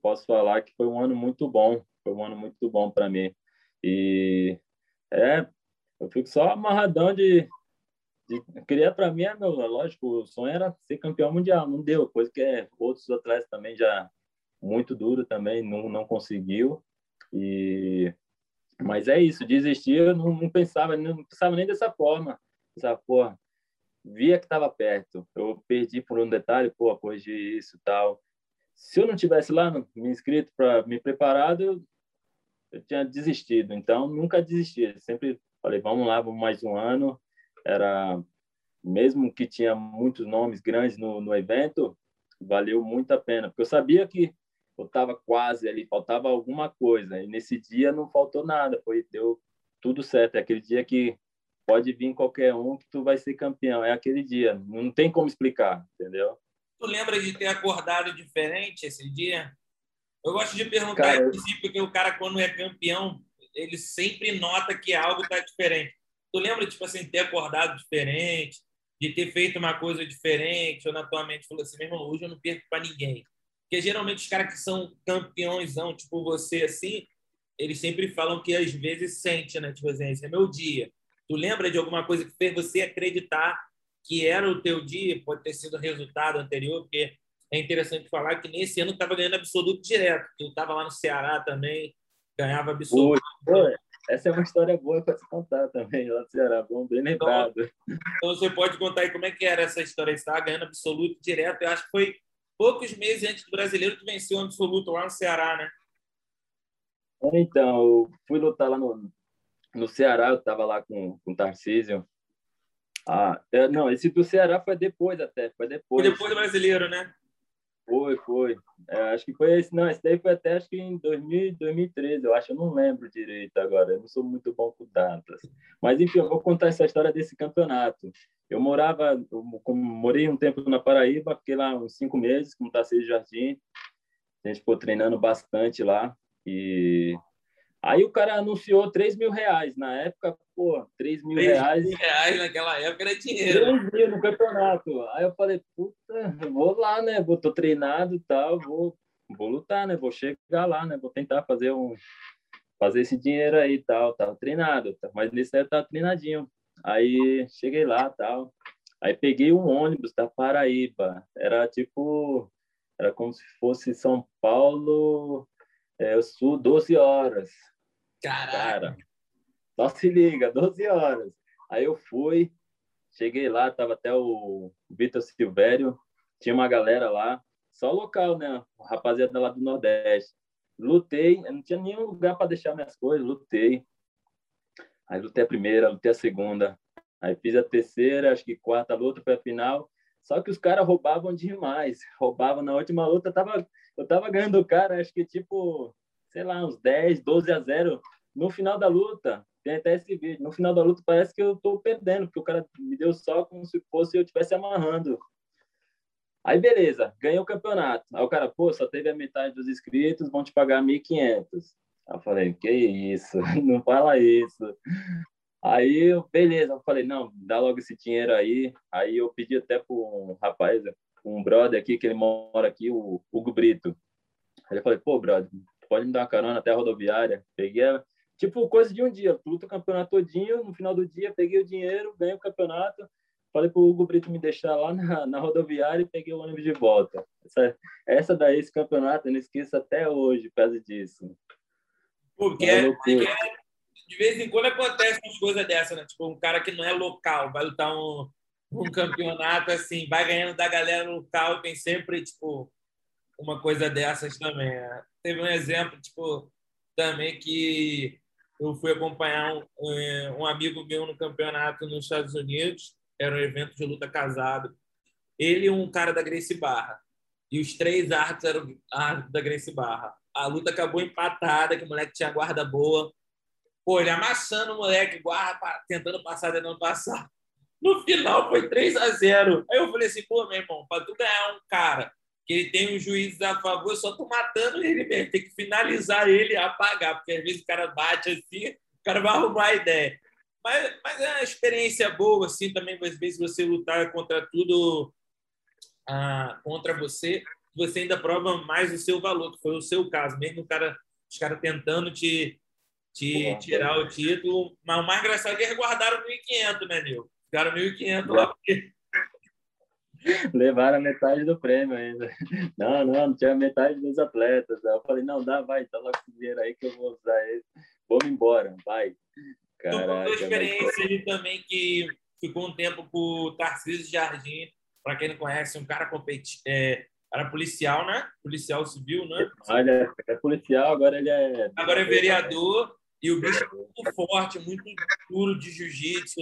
posso falar que foi um ano muito bom, foi um ano muito bom para mim. E é, eu fico só amarradão de, de queria para mim, é meu, lógico, o sonho era ser campeão mundial, não deu, coisa que é, outros atletas também já muito duro também, não, não conseguiu. E mas é isso, desistir eu não, não pensava, não pensava nem dessa forma. Pensava, porra, via que estava perto. Eu perdi por um detalhe, pô, corrigi isso tal. Se eu não tivesse lá me inscrito para me preparado, eu, eu tinha desistido. Então, nunca desisti. Sempre falei, vamos lá, vamos mais um ano. Era mesmo que tinha muitos nomes grandes no, no evento, valeu muito a pena, porque eu sabia que eu estava quase ali, faltava alguma coisa. E nesse dia não faltou nada, foi deu tudo certo. É aquele dia que pode vir qualquer um que tu vai ser campeão. É aquele dia, não tem como explicar, entendeu? Tu lembra de ter acordado diferente esse dia? Eu gosto de perguntar, cara, o cara, quando é campeão, ele sempre nota que algo está diferente. Tu lembra, tipo assim, ter acordado diferente, de ter feito uma coisa diferente, ou na tua mente falou assim, meu irmão, hoje eu não perco para ninguém. Porque geralmente os caras que são campeões, tipo você, assim, eles sempre falam que às vezes sente, né? Tipo assim, esse é meu dia. Tu lembra de alguma coisa que fez você acreditar que era o teu dia? Pode ter sido o resultado anterior, porque é interessante falar que nesse ano estava ganhando absoluto direto. Tu estava lá no Ceará também, ganhava absoluto. Oi, essa é uma história boa para se contar também, lá no Ceará. Bom, bem então, lembrado. Então, então, você pode contar aí como é que era essa história. Você estava ganhando absoluto direto. Eu acho que foi poucos meses antes do brasileiro que venceu o absoluto lá no Ceará, né? Então, eu fui lutar lá no, no Ceará, eu estava lá com, com o Tarcísio. Ah, é, não, esse do Ceará foi depois até, foi depois. Foi depois do brasileiro, né? Foi, foi. É, acho que foi esse, não, esse daí foi até acho que em 2000, 2013, eu acho, eu não lembro direito agora, eu não sou muito bom com datas. Mas enfim, eu vou contar essa história desse campeonato. Eu morava, eu morei um tempo na Paraíba, fiquei lá uns cinco meses com o Tarcísio Jardim, a gente ficou treinando bastante lá e Aí o cara anunciou 3 mil reais. Na época, pô, 3 mil 3 reais. mil reais naquela época era dinheiro. 3 mil no campeonato. Aí eu falei, puta, vou lá, né? Vou, tô treinado e tal, vou, vou lutar, né? Vou chegar lá, né? Vou tentar fazer um fazer esse dinheiro aí e tal. Tava treinado, mas nesse aí eu tava treinadinho. Aí cheguei lá tal. Aí peguei um ônibus da Paraíba. Era tipo. Era como se fosse São Paulo, é, Sul, 12 horas. Caraca. Cara, só se liga, 12 horas. Aí eu fui, cheguei lá, tava até o Vitor Silvério, tinha uma galera lá, só local, né? Rapaziada lá do Nordeste. Lutei, não tinha nenhum lugar para deixar minhas coisas, lutei. Aí lutei a primeira, lutei a segunda. Aí fiz a terceira, acho que quarta luta foi a final. Só que os caras roubavam demais. Roubavam na última luta, eu tava, eu tava ganhando o cara, acho que tipo sei lá, uns 10, 12 a 0 no final da luta. Tem até esse vídeo. No final da luta parece que eu tô perdendo, porque o cara me deu só como se fosse eu estivesse amarrando. Aí beleza, ganhei o campeonato. Aí o cara, pô, só teve a metade dos inscritos, vão te pagar 1.500. Aí eu falei, que isso? *laughs* Não fala isso. Aí, beleza, eu falei, não, dá logo esse dinheiro aí. Aí eu pedi até para um rapaz, um brother aqui, que ele mora aqui, o Hugo Brito. Aí eu falei, pô, brother, pode me dar uma carona até a rodoviária. Peguei, tipo, coisa de um dia. Luto o campeonato todinho, no final do dia peguei o dinheiro, ganhei o campeonato. Falei pro Hugo Brito me deixar lá na, na rodoviária e peguei o ônibus de volta. Essa, essa daí, esse campeonato, eu não esqueço até hoje por causa disso. Porque é, é, de vez em quando acontecem umas coisas dessas, né? Tipo, um cara que não é local vai lutar um, um campeonato assim, vai ganhando da galera local, tem sempre, tipo, uma coisa dessas também. Né? Teve um exemplo, tipo, também que eu fui acompanhar um, é, um amigo meu no campeonato nos Estados Unidos, era um evento de luta casado. Ele e um cara da Grace Barra. E os três artes eram da Grace Barra. A luta acabou empatada, que o moleque tinha guarda boa. Pô, ele amassando o moleque, guarda, tentando passar, tentando passar. No final foi 3 a 0 Aí eu falei assim, pô, meu irmão, para tu ganhar um cara que ele tem um juiz a favor, só tô matando ele mesmo, tem que finalizar ele e apagar, porque às vezes o cara bate assim, o cara vai arrumar a ideia. Mas, mas é uma experiência boa, assim, também, às vezes você lutar contra tudo ah, contra você, você ainda prova mais o seu valor, que foi o seu caso, mesmo o cara, os caras tentando te, te tirar o título, mas o mais engraçado é que eles guardaram 1.500, né, Nil? Ficaram 1.500 lá, porque Levaram a metade do prêmio ainda. Não, não, não tinha metade dos atletas. Eu falei, não, dá, vai, tá com esse dinheiro aí que eu vou usar ele. Vamos embora, vai. Caraca, tu experiência ali também que ficou um tempo com o Tarcísio Jardim, para quem não conhece, um cara competi é, era policial, né? Policial civil, né? Olha, é policial, agora ele é. Agora é vereador. E o bicho é muito forte, muito duro de jiu-jitsu.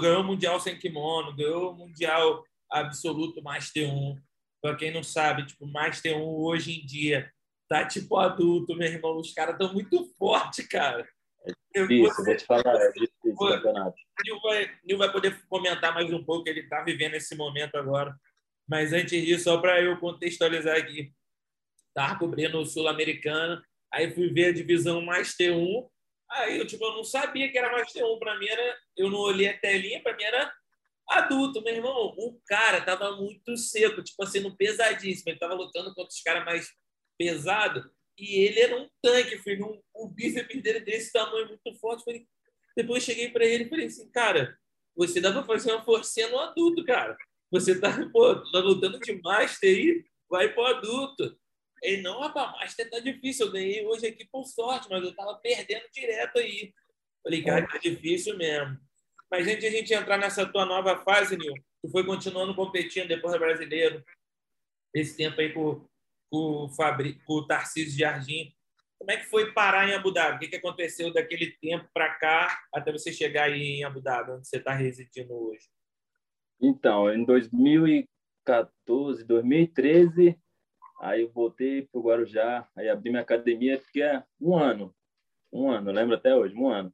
Ganhou o Mundial sem kimono, ganhou o Mundial absoluto Master 1. Para quem não sabe, tipo, Master 1 hoje em dia tá tipo adulto, meu irmão. Os caras estão muito fortes, cara. É difícil, vou te falar, é difícil o campeonato. Nil vai, Nil vai poder comentar mais um pouco, ele está vivendo esse momento agora. Mas antes disso, só para eu contextualizar aqui, estava cobrindo o Sul-Americano, aí fui ver a divisão Master 1, aí eu, tipo, eu não sabia que era Master 1, para mim era, eu não olhei a telinha, para mim era adulto, meu irmão. O cara tava muito seco, tipo assim, no pesadíssimo, ele tava lutando contra os caras mais pesados, e ele era um tanque, filho, um, um bíceps dele desse tamanho, muito forte. Falei, depois cheguei para ele e falei assim, cara, você dá para fazer uma forcinha no adulto, cara. Você tá, pô, tá lutando de Master aí, vai pro adulto. Ele, não, rapaz, Master tá difícil. Eu ganhei hoje aqui por sorte, mas eu tava perdendo direto aí. Falei, cara, tá difícil mesmo. Mas antes de a gente entrar nessa tua nova fase, Nil, tu foi continuando competindo depois do brasileiro. Esse tempo aí com, com, o, Fabri, com o Tarcísio Jardim. Como é que foi parar em Abu Dhabi? O que, que aconteceu daquele tempo para cá até você chegar aí em Abu Dhabi, onde você está residindo hoje? Então, em 2014, 2013, aí eu voltei para o Guarujá, aí abri minha academia, fiquei um ano, um ano, lembro até hoje, um ano.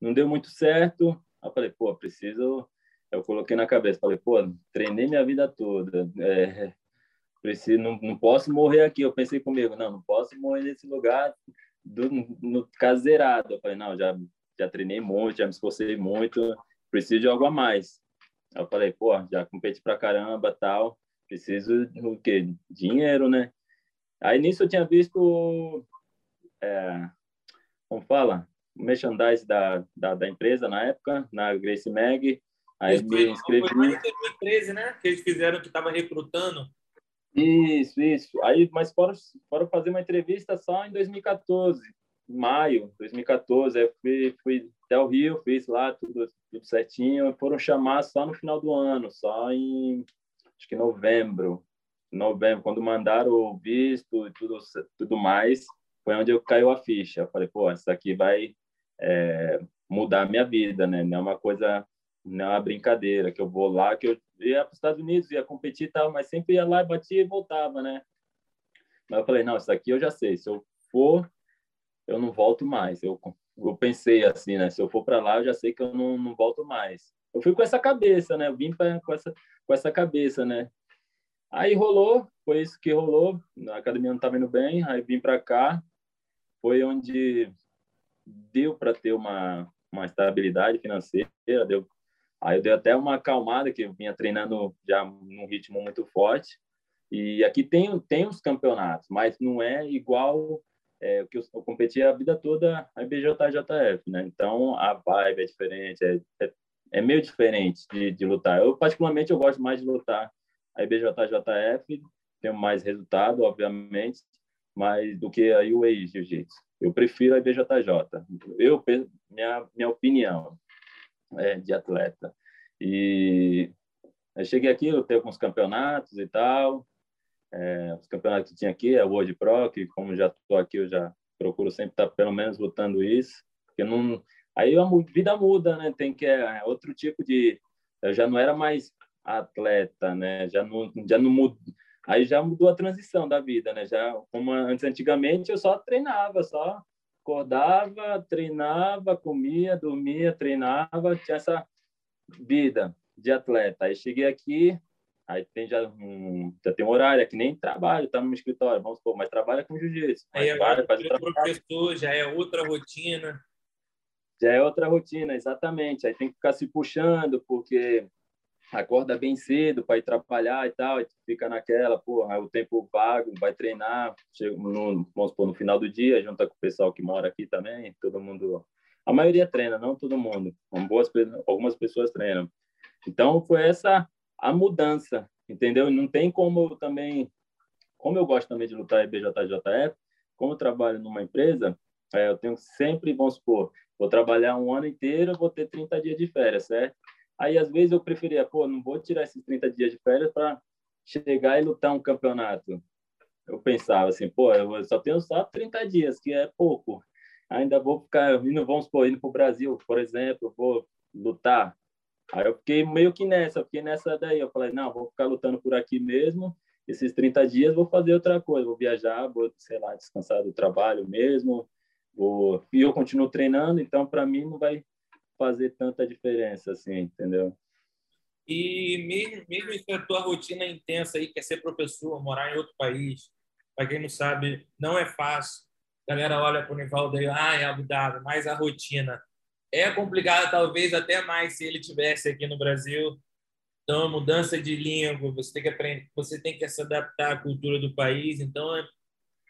Não deu muito certo, aí falei, pô, preciso... Eu coloquei na cabeça, falei, pô, treinei minha vida toda, é, preciso, não, não posso morrer aqui. Eu pensei comigo, não, não posso morrer nesse lugar do, no caseirado. Eu falei, não, já, já treinei muito, já me esforcei muito, preciso de algo a mais. Eu falei, pô, já competi pra caramba, tal, preciso do quê? Dinheiro, né? Aí nisso eu tinha visto, é, como fala, o merchandise da, da, da, empresa na época, na Grace Mag. Aí Isso me inscrevi. Foi em 2013, né? Que eles fizeram que estava recrutando. Isso, isso. Aí, mas foram, foram fazer uma entrevista só em 2014, em maio de 2014. Aí fui, fui até o Rio, fiz lá tudo, tudo certinho. Foram chamar só no final do ano, só em acho que novembro. Novembro, quando mandaram o visto e tudo, tudo mais, foi onde eu caiu a ficha. Eu falei, pô, isso aqui vai é, mudar a minha vida, né? Não é uma coisa, não é uma brincadeira, que eu vou lá, que eu ia para os Estados Unidos, ia competir e tal, mas sempre ia lá, batia e voltava, né? Mas eu falei, não, isso aqui eu já sei, se eu for, eu não volto mais. Eu eu pensei assim, né? Se eu for para lá, eu já sei que eu não, não volto mais. Eu fui com essa cabeça, né? Eu vim pra, com, essa, com essa cabeça, né? Aí rolou, foi isso que rolou. A academia não estava indo bem, aí vim para cá. Foi onde deu para ter uma, uma estabilidade financeira, deu Aí eu dei até uma acalmada, que eu vinha treinando já num ritmo muito forte. E aqui tem, tem os campeonatos, mas não é igual é, que eu, eu competi a vida toda a IBJJF, né? Então a vibe é diferente, é, é, é meio diferente de, de, lutar. Eu particularmente eu gosto mais de lutar a IBJJF, tenho mais resultado, obviamente, mas do que a UAE Jiu-Jitsu. Eu prefiro a IBJJ. Eu minha minha opinião é, de atleta. E eu cheguei aqui, eu tenho alguns campeonatos e tal, é, os campeonatos que tinha aqui é o World Pro, que como já estou aqui, eu já procuro sempre estar pelo menos lutando isso, porque não aí a vida muda, né? Tem que é outro tipo de eu já não era mais atleta, né? Já não já não mud... aí já mudou a transição da vida, né? Já como antes antigamente eu só treinava, só acordava, treinava, comia, dormia, treinava, tinha essa vida de atleta. Aí cheguei aqui, Aí tem já, um, já tem um horário, é que nem trabalho, tá no escritório, vamos supor, mas trabalha com jiu-jitsu. Aí agora faz o professor, já é outra rotina. Já é outra rotina, exatamente. Aí tem que ficar se puxando, porque acorda bem cedo para ir trabalhar e tal, e fica naquela, porra, o tempo vago, vai treinar, chega no, vamos supor, no final do dia, junta com o pessoal que mora aqui também, todo mundo, a maioria treina, não todo mundo, boas, algumas pessoas treinam. Então, foi essa a mudança, entendeu? Não tem como também, como eu gosto também de lutar em BJJF, como eu trabalho numa empresa, é, eu tenho sempre, vamos supor, vou trabalhar um ano inteiro, vou ter 30 dias de férias, certo? Aí, às vezes, eu preferia, pô, não vou tirar esses 30 dias de férias para chegar e lutar um campeonato. Eu pensava assim, pô, eu só tenho só 30 dias, que é pouco. Ainda vou ficar indo, vamos supor, indo para o Brasil, por exemplo, vou lutar. Aí eu fiquei meio que nessa, fiquei nessa daí. Eu falei, não, vou ficar lutando por aqui mesmo. Esses 30 dias vou fazer outra coisa, vou viajar, vou, sei lá, descansar do trabalho mesmo. E eu continuo treinando, então para mim não vai fazer tanta diferença assim, entendeu? E mesmo, mesmo se a tua rotina é intensa aí, quer ser professor, morar em outro país, para quem não sabe, não é fácil. A galera olha para o Nivaldo aí, ah, é Abu Dhabi, mas a rotina é complicada, talvez até mais se ele tivesse aqui no Brasil. Então, mudança de língua, você tem que aprender, você tem que se adaptar à cultura do país. Então, é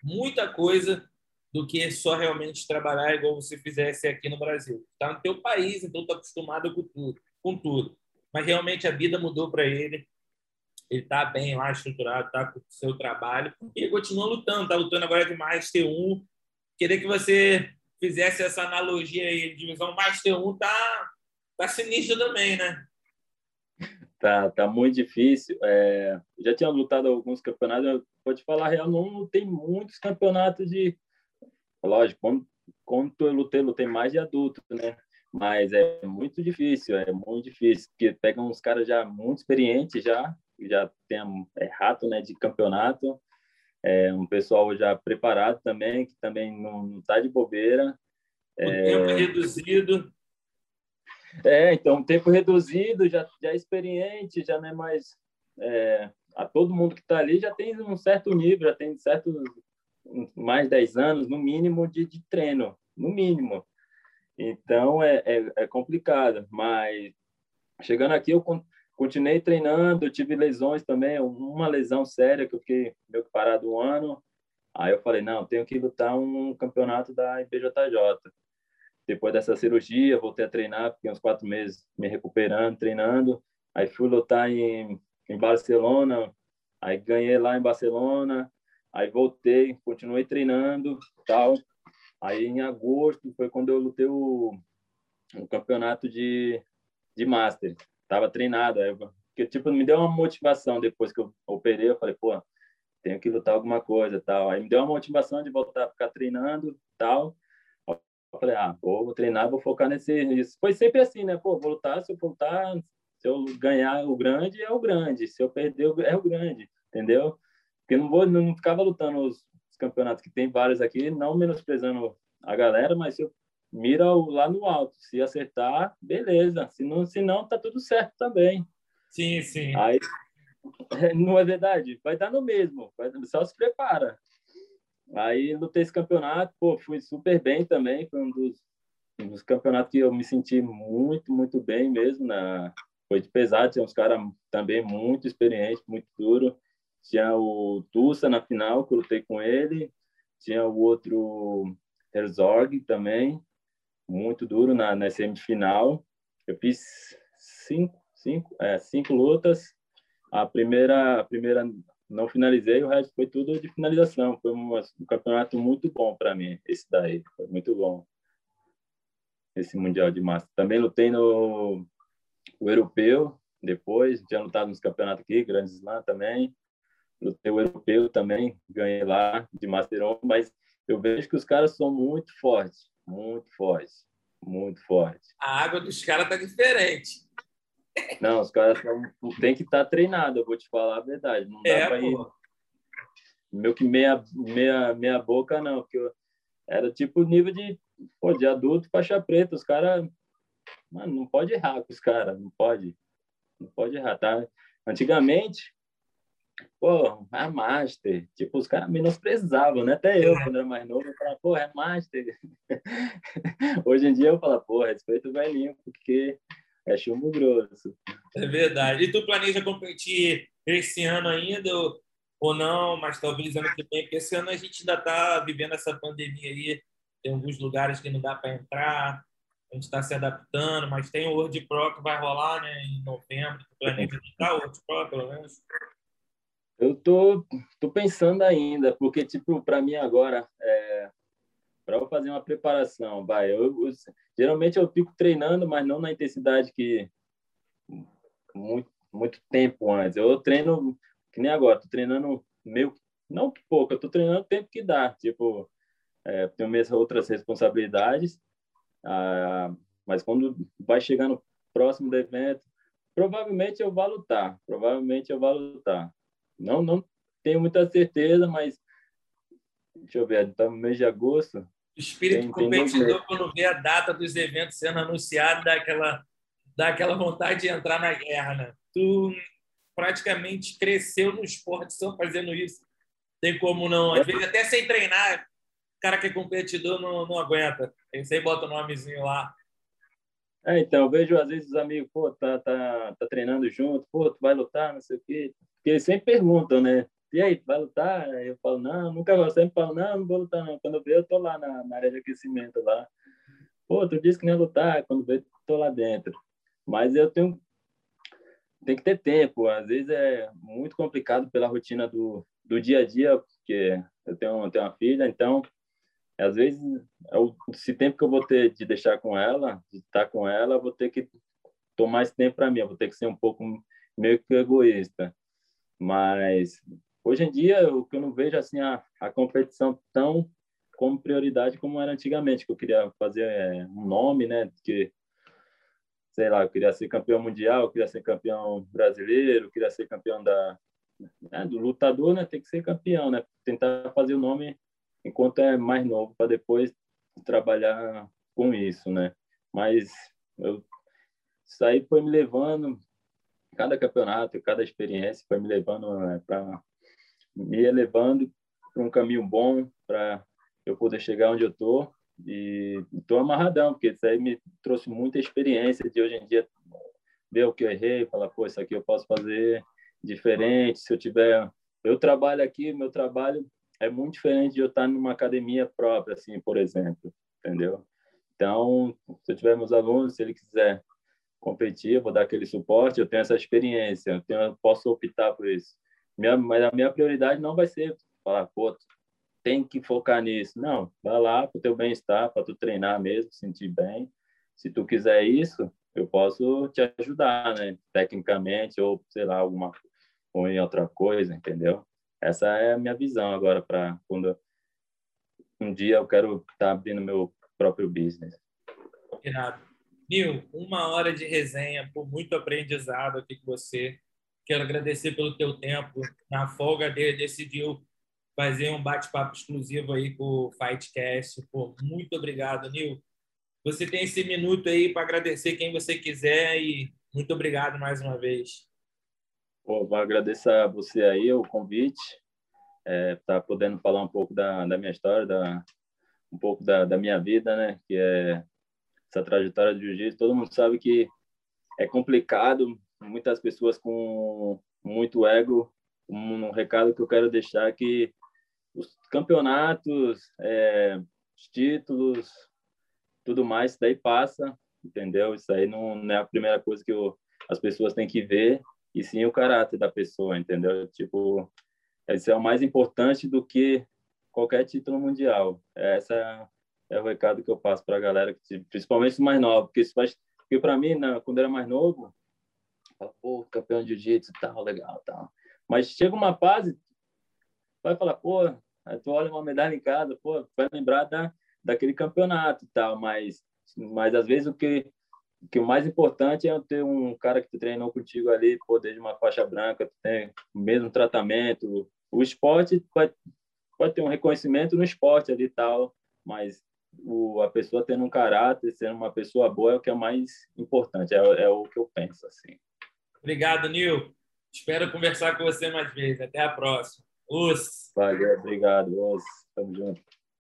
muita coisa do que só realmente trabalhar igual você fizesse aqui no Brasil. Está no teu país, então está acostumado com tudo, com tudo. Mas realmente a vida mudou para ele. Ele está bem lá estruturado, está com o seu trabalho e ele continua lutando. Está lutando agora de Master 1. Queria que você fizesse essa analogia aí. Divisão Master 1 tá, tá sinistro também, né? Tá, tá muito difícil. É, já tinha lutado alguns campeonatos. Pode falar real, não tem muitos campeonatos de Lógico, quando, quando eu lutei, lutei mais de adulto, né? Mas é muito difícil, é muito difícil, porque pegam uns caras já muito experientes já, já tem é rato, né, de campeonato, é um pessoal já preparado também, que também não, não tá de bobeira. O é... tempo reduzido. É, então, tempo reduzido, já, já é experiente, já não é mais... É, a todo mundo que está ali já tem um certo nível, já tem certo mais 10 anos, no mínimo, de, de treino, no mínimo. Então, é, é, é, complicado, mas chegando aqui, eu continuei treinando, tive lesões também, uma lesão séria, que eu fiquei meio que parado um ano, aí eu falei, não, tenho que lutar um campeonato da IBJJ. Depois dessa cirurgia, voltei a treinar, fiquei uns quatro meses me recuperando, treinando, aí fui lutar em, em Barcelona, aí ganhei lá em Barcelona, Aí voltei, continuei treinando, tal. Aí em agosto foi quando eu lutei o, o campeonato de, de master. Tava treinado, aí que tipo me deu uma motivação depois que eu operei, eu falei, pô, tenho que lutar alguma coisa, tal. Aí me deu uma motivação de voltar a ficar treinando, tal. Eu falei, ah, vou treinar, vou focar nesse isso. Foi sempre assim, né? Pô, vou lutar, se eu lutar, se eu ganhar o grande é o grande, se eu perder é o grande, entendeu? Porque não vou não ficava lutando os, os, campeonatos que tem vários aqui, não menosprezando a galera, mas se eu mira lá no alto, se acertar, beleza. Se não, se não tá tudo certo também. Sim, sim. Aí *laughs* não é verdade, vai dar no mesmo, vai, só se prepara. Aí lutei esse campeonato, pô, fui super bem também, foi um dos, um dos campeonatos que eu me senti muito, muito bem mesmo, na, foi de pesado, tinha uns caras também muito experientes, muito duro. Tinha o Tussa na final, que eu lutei com ele. Tinha o outro Herzog também, muito duro na, na semifinal. Eu fiz cinco, cinco, é, cinco lutas. A primeira, a primeira não finalizei, o resto foi tudo de finalização. Foi um, um campeonato muito bom para mim, esse daí. Foi muito bom. Esse Mundial de Massa. Também lutei no o europeu, depois, tinha lutado nos campeonatos aqui, Grande Slam também lutei o europeu também, ganhei lá de Master 1, mas eu vejo que os caras são muito fortes, muito fortes, muito fortes. A água dos caras tá diferente. Não, os caras são, tem que estar tá treinado, eu vou te falar a verdade. Não dá é, para ir meu que meia, meia, meia boca, não, porque eu, era tipo nível de, pô, de adulto faixa preta. Os caras, mano, não pode errar com os caras, não pode. Não pode errar, tá? Antigamente, pô, é Master. Tipo, os caras menosprezavam, né? Até eu, quando era mais novo, eu falava, pô, é Master. *laughs* Hoje em dia eu falo, pô, respeito o velhinho, porque é chumbo grosso. É verdade. E tu planeja competir esse ano ainda ou não? Mas talvez ano que vem, porque esse ano a gente ainda está vivendo essa pandemia aí. Tem alguns lugares que não dá para entrar. A gente está se adaptando, mas tem o World Pro que vai rolar né, em novembro. Tu planeja *laughs* estar o World Pro, pelo menos? Eu tô, tô pensando ainda, porque, tipo, para mim agora, é, para eu fazer uma preparação, vai, eu, eu, geralmente eu fico treinando, mas não na intensidade que, muito, muito tempo antes. Eu treino que nem agora, tô treinando meio não pouco, eu tô treinando o tempo que dá. Tipo, é, tenho minhas outras responsabilidades, ah, mas quando vai chegando próximo do evento, provavelmente eu vou lutar. Provavelmente eu vou lutar. Não, não tenho muita certeza, mas deixa eu ver, está no mês de agosto. O espírito tem, competidor, tem quando vê a data dos eventos sendo anunciado, dá aquela, dá aquela vontade de entrar na guerra, né? Tu praticamente cresceu no esporte só fazendo isso. Tem como não, às vezes até sem treinar, o cara que é competidor não, não aguenta. Sempre bota o nomezinho lá. É, então, eu vejo às vezes os amigos, pô, tá, tá, tá treinando junto, pô, tu vai lutar, não sei o quê. Porque eles sempre perguntam, né? E aí, vai lutar? Eu falo, não, nunca vou. Sempre falo, não, não vou lutar, não. Quando eu eu tô lá na, na área de aquecimento lá. Pô, tu disse que não ia lutar, quando ver, tô lá dentro. Mas eu tenho tem que ter tempo. Às vezes é muito complicado pela rotina do, do dia a dia, porque eu tenho, eu tenho uma filha, então às vezes, eu, esse tempo que eu vou ter de deixar com ela, de estar com ela, eu vou ter que tomar esse tempo para mim, eu vou ter que ser um pouco meio que egoísta. Mas hoje em dia, o que eu não vejo assim a, a competição tão como prioridade como era antigamente, que eu queria fazer é, um nome, né, que sei lá, eu queria ser campeão mundial, eu queria ser campeão brasileiro, eu queria ser campeão da né, do lutador, né, tem que ser campeão, né, tentar fazer o nome enquanto é mais novo para depois trabalhar com isso, né? Mas eu, isso aí foi me levando, cada campeonato, cada experiência foi me levando né, para me elevando para um caminho bom para eu poder chegar onde eu tô e estou amarradão porque isso aí me trouxe muita experiência de hoje em dia ver o que eu errei, falar pô isso aqui eu posso fazer diferente se eu tiver eu trabalho aqui meu trabalho é muito diferente de eu estar numa academia própria, assim, por exemplo, entendeu? Então, se eu tiver meus alunos, se ele quiser competir, vou dar aquele suporte, eu tenho essa experiência, eu, tenho, eu posso optar por isso. Minha, mas a minha prioridade não vai ser falar, pô, tem que focar nisso. Não, vai lá para o teu bem-estar, para tu treinar mesmo, sentir bem. Se tu quiser isso, eu posso te ajudar, né? Tecnicamente ou, sei lá, alguma ou em outra coisa, entendeu? Essa é a minha visão agora para quando um dia eu quero estar tá abrindo meu próprio business. Irado. Nil, uma hora de resenha, por muito aprendizado aqui com você. Quero agradecer pelo teu tempo. Na folga dele, decidiu fazer um bate-papo exclusivo aí com o Fightcast. Pô, muito obrigado, Nil. Você tem esse minuto aí para agradecer quem você quiser e muito obrigado mais uma vez. Pô, agradecer a você aí o convite, é, tá podendo falar um pouco da, da minha história, da, um pouco da, da minha vida, né? Que é essa trajetória de jiu-jitsu. Todo mundo sabe que é complicado, muitas pessoas com muito ego. Um, recado que eu quero deixar é que os campeonatos, é, os títulos, tudo mais, isso daí passa, entendeu? Isso aí não, não é a primeira coisa que eu, as pessoas têm que ver e sim o caráter da pessoa, entendeu? Tipo, esse é o mais importante do que qualquer título mundial. Essa é o recado que eu passo para a galera, principalmente os mais novos, porque faz, porque para mim, né, quando era mais novo, fala, pô, campeão de jiu-jitsu, tal, legal, tal. Mas chega uma fase, vai falar, pô, aí tu olha uma medalha em casa, pô, vai lembrar da, daquele campeonato e tal, mas mas às vezes o que que o mais importante é ter um cara que treinou contigo ali, poder de uma faixa branca, tem o mesmo tratamento. O esporte pode, pode ter um reconhecimento no esporte ali e tal, mas o, a pessoa tendo um caráter, sendo uma pessoa boa é o que é mais importante, é, é o que eu penso assim. Obrigado, Nil. Espero conversar com você mais vezes. Até a próxima. Os. Valeu, obrigado. Os. Tamo junto.